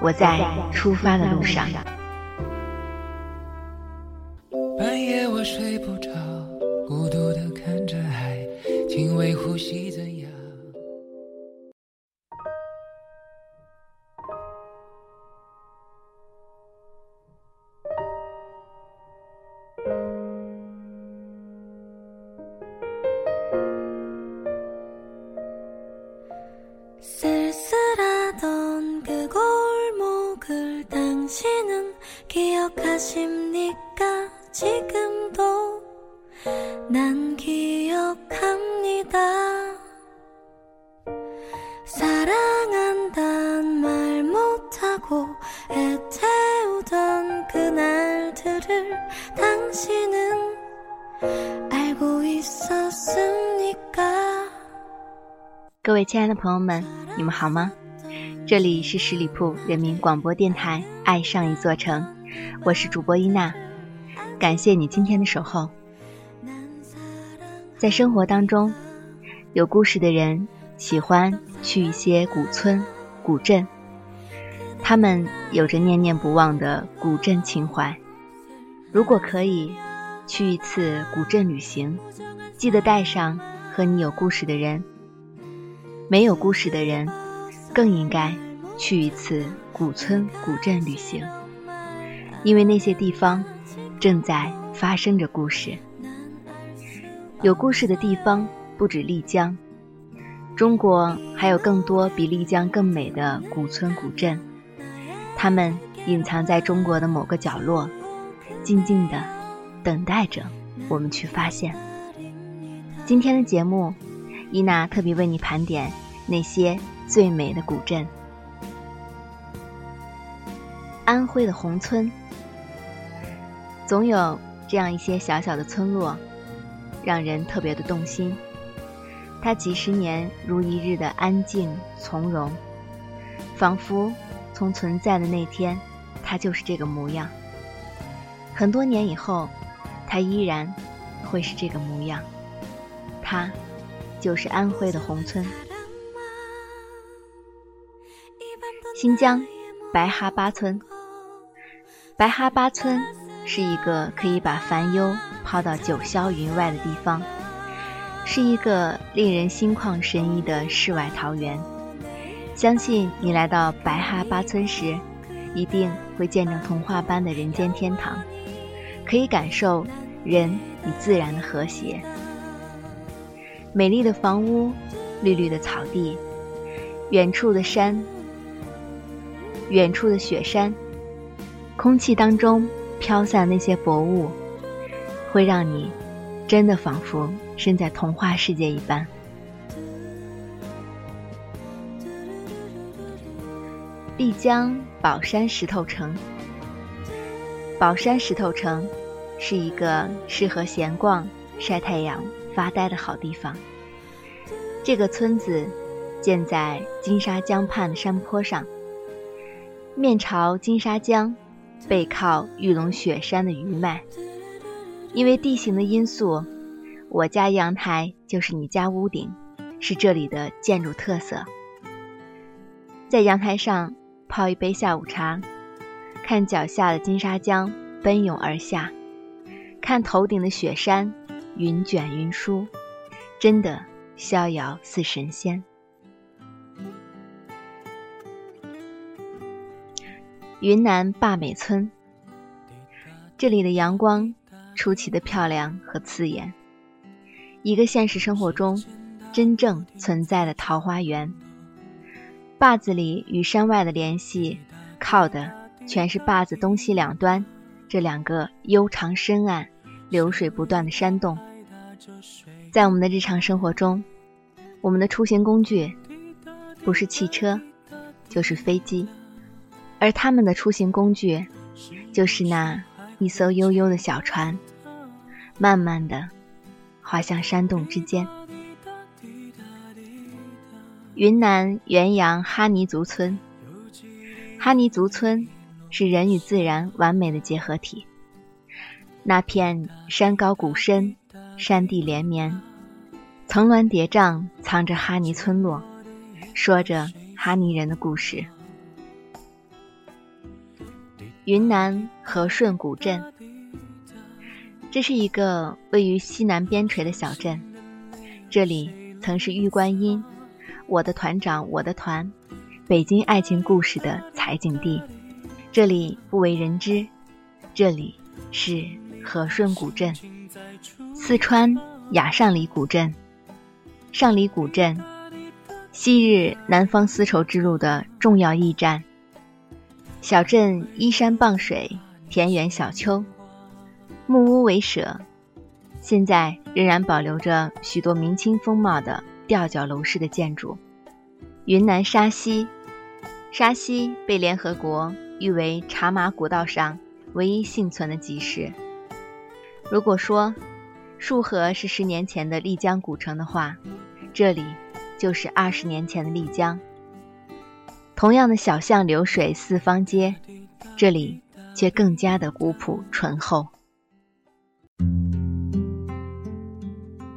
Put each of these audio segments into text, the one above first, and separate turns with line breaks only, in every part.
我在出发的路上。
半夜我睡不着，孤独的看着海，轻微呼吸怎样？
各位亲爱的朋友们，你们好吗？这里是十里铺人民广播电台《爱上一座城》，我是主播伊娜，感谢你今天的守候。在生活当中，有故事的人喜欢去一些古村、古镇，他们有着念念不忘的古镇情怀。如果可以去一次古镇旅行，记得带上和你有故事的人。没有故事的人，更应该去一次古村古镇旅行，因为那些地方正在发生着故事。有故事的地方不止丽江，中国还有更多比丽江更美的古村古镇，它们隐藏在中国的某个角落，静静的等待着我们去发现。今天的节目。伊娜特别为你盘点那些最美的古镇。安徽的宏村，总有这样一些小小的村落，让人特别的动心。它几十年如一日的安静从容，仿佛从存在的那天，它就是这个模样。很多年以后，它依然会是这个模样。它。就是安徽的宏村，新疆白哈巴村。白哈巴村是一个可以把烦忧抛到九霄云外的地方，是一个令人心旷神怡的世外桃源。相信你来到白哈巴村时，一定会见证童话般的人间天堂，可以感受人与自然的和谐。美丽的房屋，绿绿的草地，远处的山，远处的雪山，空气当中飘散那些薄雾，会让你真的仿佛身在童话世界一般。丽江宝山石头城，宝山石头城是一个适合闲逛、晒太阳。发呆的好地方。这个村子建在金沙江畔的山坡上，面朝金沙江，背靠玉龙雪山的余脉。因为地形的因素，我家阳台就是你家屋顶，是这里的建筑特色。在阳台上泡一杯下午茶，看脚下的金沙江奔涌而下，看头顶的雪山。云卷云舒，真的逍遥似神仙。云南坝美村，这里的阳光出奇的漂亮和刺眼，一个现实生活中真正存在的桃花源。坝子里与山外的联系，靠的全是坝子东西两端这两个悠长深暗、流水不断的山洞。在我们的日常生活中，我们的出行工具不是汽车，就是飞机。而他们的出行工具，就是那一艘悠悠的小船，慢慢的划向山洞之间。云南元阳哈尼族村，哈尼族村是人与自然完美的结合体。那片山高谷深，山地连绵，层峦叠嶂，藏着哈尼村落，说着哈尼人的故事。云南和顺古镇，这是一个位于西南边陲的小镇，这里曾是玉观音。我的团长，我的团，北京爱情故事的采景地，这里不为人知，这里是和顺古镇，四川雅上里古镇，上里古镇，昔日南方丝绸之路的重要驿站。小镇依山傍水，田园小丘，木屋为舍，现在仍然保留着许多明清风貌的。吊脚楼式的建筑，云南沙溪，沙溪被联合国誉为茶马古道上唯一幸存的集市。如果说束河是十年前的丽江古城的话，这里就是二十年前的丽江。同样的小巷流水四方街，这里却更加的古朴醇厚。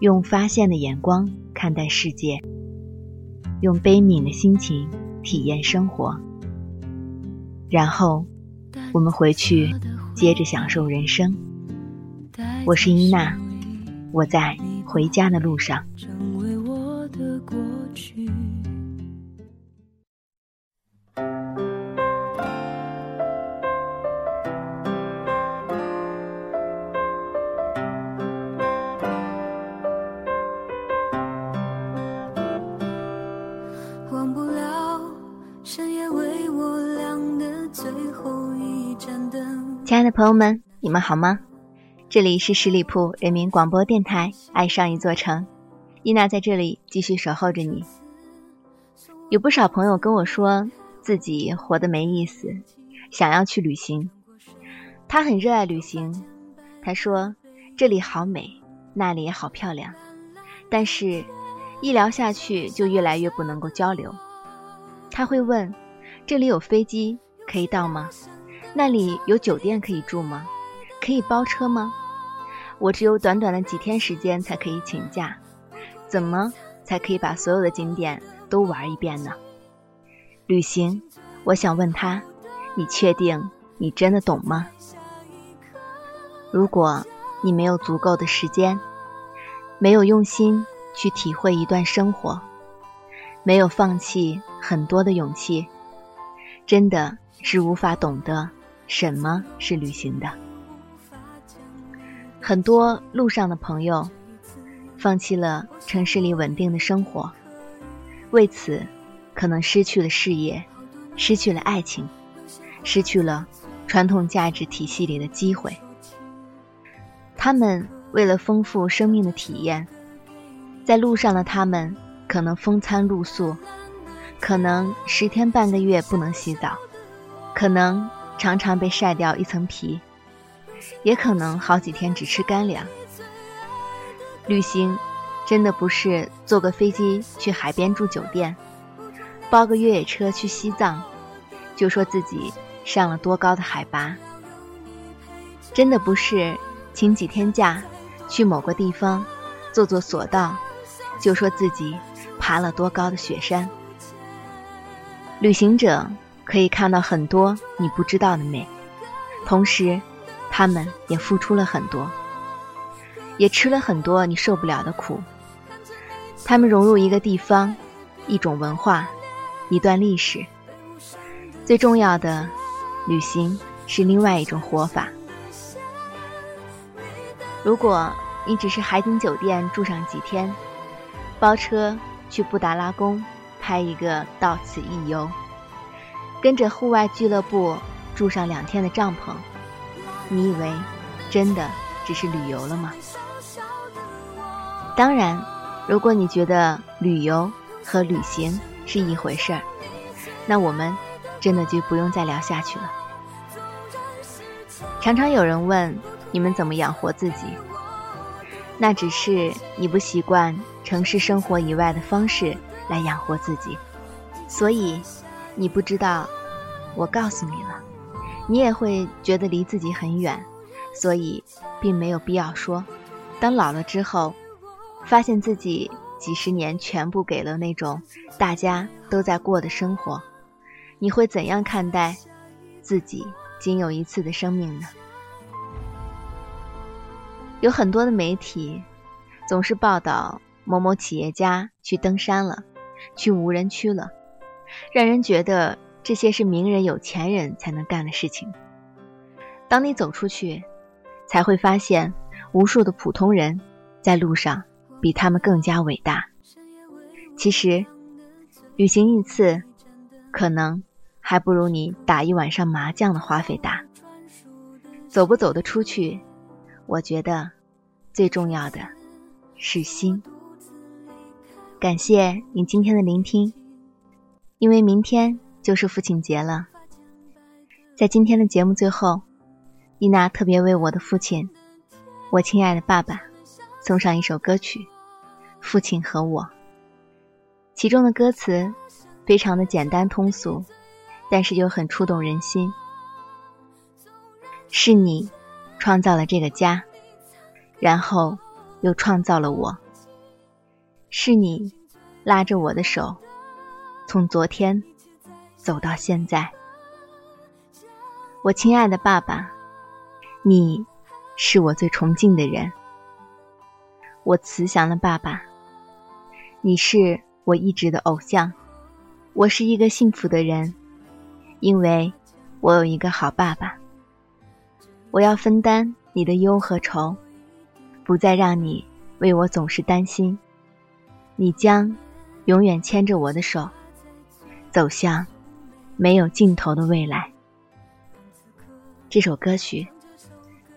用发现的眼光。看待世界，用悲悯的心情体验生活，然后我们回去接着享受人生。我是伊娜，我在回家的路上。
忘不了深夜为我亮的最后一盏灯
亲爱的朋友们，你们好吗？这里是十里铺人民广播电台，爱上一座城，伊娜在这里继续守候着你。有不少朋友跟我说自己活得没意思，想要去旅行。他很热爱旅行，他说这里好美，那里也好漂亮，但是，一聊下去就越来越不能够交流。他会问：这里有飞机可以到吗？那里有酒店可以住吗？可以包车吗？我只有短短的几天时间才可以请假，怎么才可以把所有的景点都玩一遍呢？旅行，我想问他：你确定你真的懂吗？如果你没有足够的时间，没有用心去体会一段生活，没有放弃很多的勇气，真的是无法懂得。什么是旅行的？很多路上的朋友放弃了城市里稳定的生活，为此可能失去了事业，失去了爱情，失去了传统价值体系里的机会。他们为了丰富生命的体验，在路上的他们可能风餐露宿，可能十天半个月不能洗澡，可能。常常被晒掉一层皮，也可能好几天只吃干粮。旅行真的不是坐个飞机去海边住酒店，包个越野车去西藏，就说自己上了多高的海拔。真的不是请几天假去某个地方坐坐索道，就说自己爬了多高的雪山。旅行者。可以看到很多你不知道的美，同时，他们也付出了很多，也吃了很多你受不了的苦。他们融入一个地方，一种文化，一段历史。最重要的，旅行是另外一种活法。如果你只是海景酒店住上几天，包车去布达拉宫拍一个到此一游。跟着户外俱乐部住上两天的帐篷，你以为真的只是旅游了吗？当然，如果你觉得旅游和旅行是一回事儿，那我们真的就不用再聊下去了。常常有人问你们怎么养活自己，那只是你不习惯城市生活以外的方式来养活自己，所以你不知道。我告诉你了，你也会觉得离自己很远，所以并没有必要说。当老了之后，发现自己几十年全部给了那种大家都在过的生活，你会怎样看待自己仅有一次的生命呢？有很多的媒体总是报道某某企业家去登山了，去无人区了，让人觉得。这些是名人、有钱人才能干的事情。当你走出去，才会发现无数的普通人在路上比他们更加伟大。其实，旅行一次，可能还不如你打一晚上麻将的花费大。走不走得出去，我觉得最重要的是心。感谢你今天的聆听，因为明天。就是父亲节了，在今天的节目最后，伊娜特别为我的父亲，我亲爱的爸爸，送上一首歌曲《父亲和我》。其中的歌词非常的简单通俗，但是又很触动人心。是你创造了这个家，然后又创造了我。是你拉着我的手，从昨天。走到现在，我亲爱的爸爸，你是我最崇敬的人。我慈祥的爸爸，你是我一直的偶像。我是一个幸福的人，因为我有一个好爸爸。我要分担你的忧和愁，不再让你为我总是担心。你将永远牵着我的手，走向。没有尽头的未来。这首歌曲，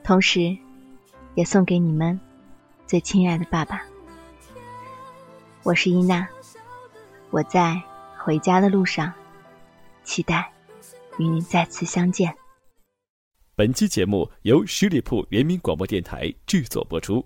同时也送给你们最亲爱的爸爸。我是伊娜，我在回家的路上，期待与你再次相见。
本期节目由十里铺人民广播电台制作播出。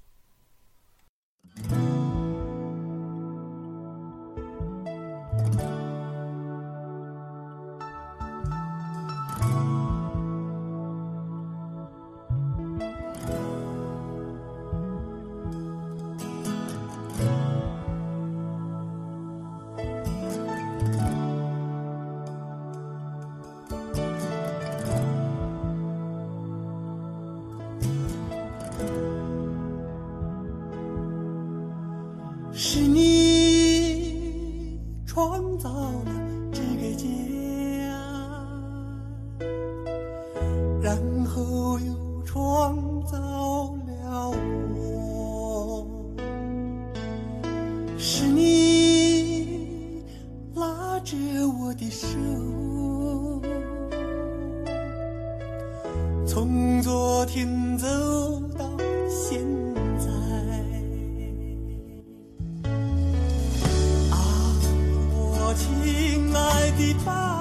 是你创造了这个家，然后又创造亲爱的爸。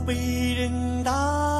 被人打